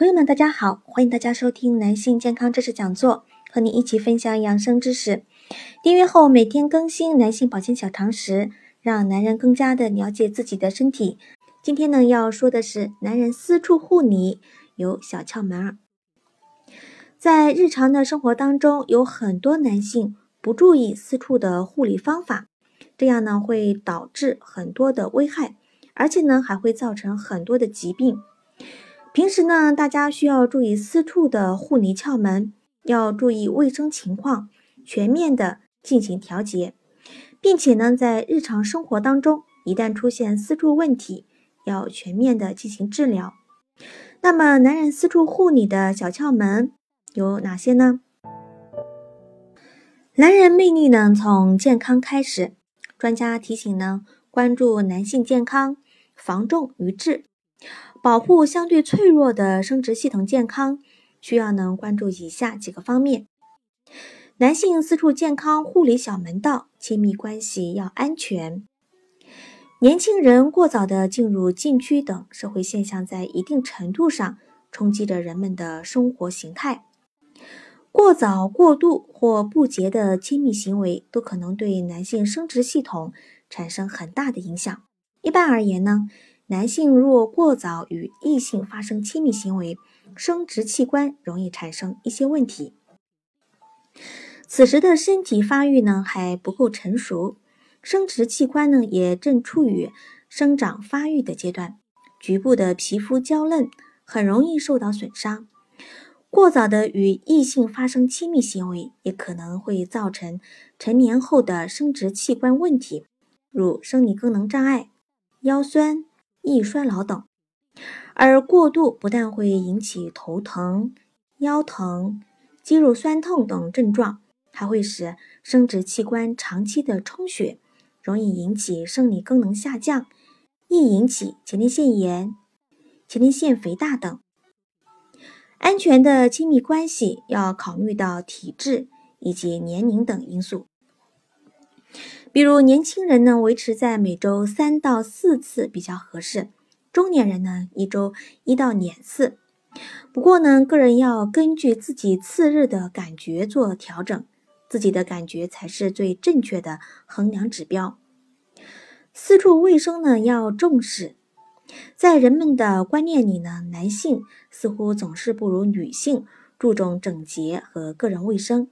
朋友们，大家好，欢迎大家收听男性健康知识讲座，和你一起分享养生知识。订阅后每天更新男性保健小常识，让男人更加的了解自己的身体。今天呢，要说的是男人私处护理有小窍门儿。在日常的生活当中，有很多男性不注意私处的护理方法，这样呢会导致很多的危害，而且呢还会造成很多的疾病。平时呢，大家需要注意私处的护理窍门，要注意卫生情况，全面的进行调节，并且呢，在日常生活当中，一旦出现私处问题，要全面的进行治疗。那么，男人私处护理的小窍门有哪些呢？男人魅力呢，从健康开始。专家提醒呢，关注男性健康，防重于治。保护相对脆弱的生殖系统健康，需要呢关注以下几个方面：男性私处健康护理小门道，亲密关系要安全。年轻人过早的进入禁区等社会现象，在一定程度上冲击着人们的生活形态。过早、过度或不洁的亲密行为，都可能对男性生殖系统产生很大的影响。一般而言呢。男性若过早与异性发生亲密行为，生殖器官容易产生一些问题。此时的身体发育呢还不够成熟，生殖器官呢也正处于生长发育的阶段，局部的皮肤娇嫩，很容易受到损伤。过早的与异性发生亲密行为，也可能会造成成年后的生殖器官问题，如生理功能障碍、腰酸。易衰老等，而过度不但会引起头疼、腰疼、肌肉酸痛等症状，还会使生殖器官长期的充血，容易引起生理功能下降，易引起前列腺炎、前列腺肥大等。安全的亲密关系要考虑到体质以及年龄等因素。比如年轻人呢，维持在每周三到四次比较合适；中年人呢，一周一到两次。不过呢，个人要根据自己次日的感觉做调整，自己的感觉才是最正确的衡量指标。私处卫生呢要重视，在人们的观念里呢，男性似乎总是不如女性注重整洁和个人卫生。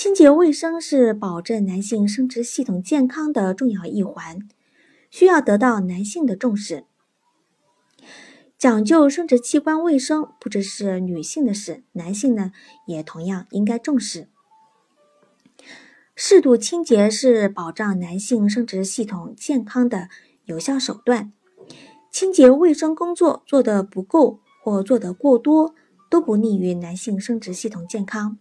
清洁卫生是保证男性生殖系统健康的重要一环，需要得到男性的重视。讲究生殖器官卫生不只是女性的事，男性呢也同样应该重视。适度清洁是保障男性生殖系统健康的有效手段。清洁卫生工作做得不够或做得过多，都不利于男性生殖系统健康。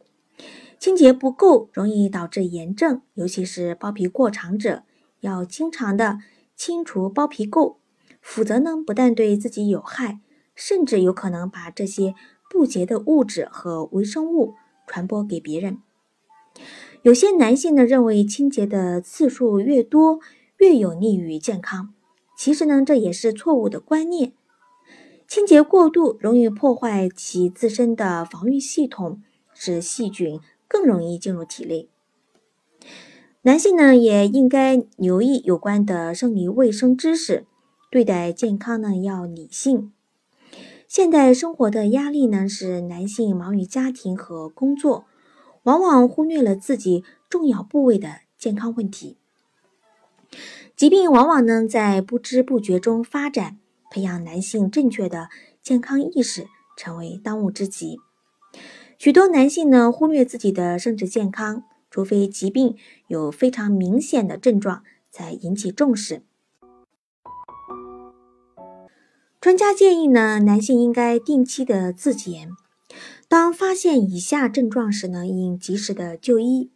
清洁不够容易导致炎症，尤其是包皮过长者，要经常的清除包皮垢，否则呢，不但对自己有害，甚至有可能把这些不洁的物质和微生物传播给别人。有些男性呢认为清洁的次数越多越有利于健康，其实呢这也是错误的观念。清洁过度容易破坏其自身的防御系统，使细菌。更容易进入体内。男性呢，也应该留意有关的生理卫生知识，对待健康呢要理性。现代生活的压力呢，使男性忙于家庭和工作，往往忽略了自己重要部位的健康问题。疾病往往呢在不知不觉中发展，培养男性正确的健康意识，成为当务之急。许多男性呢忽略自己的生殖健康，除非疾病有非常明显的症状，才引起重视。专家建议呢，男性应该定期的自检，当发现以下症状时呢，应及时的就医。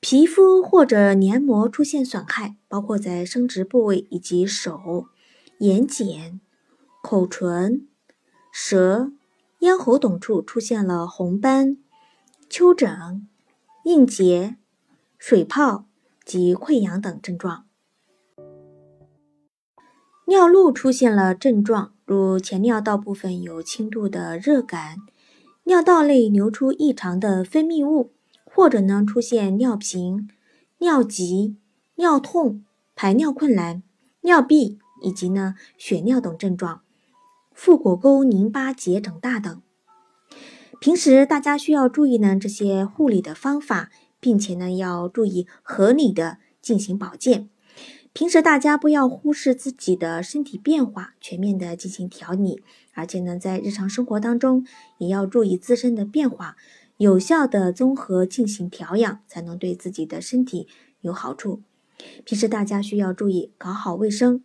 皮肤或者黏膜出现损害，包括在生殖部位以及手、眼睑、口唇、舌、咽喉等处出现了红斑、丘疹、硬结、水泡及溃疡等症状。尿路出现了症状，如前尿道部分有轻度的热感，尿道内流出异常的分泌物，或者呢出现尿频、尿急、尿痛、排尿困难、尿闭以及呢血尿等症状，腹股沟淋巴结肿大等。平时大家需要注意呢这些护理的方法，并且呢要注意合理的进行保健。平时大家不要忽视自己的身体变化，全面的进行调理，而且呢，在日常生活当中也要注意自身的变化，有效的综合进行调养，才能对自己的身体有好处。平时大家需要注意搞好卫生。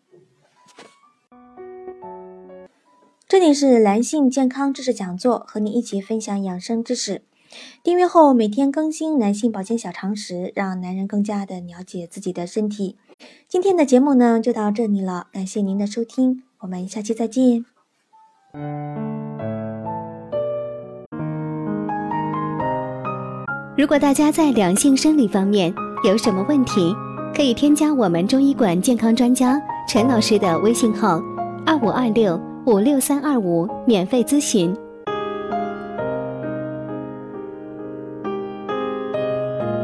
这里是男性健康知识讲座，和你一起分享养生知识。订阅后每天更新男性保健小常识，让男人更加的了解自己的身体。今天的节目呢就到这里了，感谢您的收听，我们下期再见。如果大家在两性生理方面有什么问题，可以添加我们中医馆健康专家陈老师的微信号：二五二六五六三二五，免费咨询。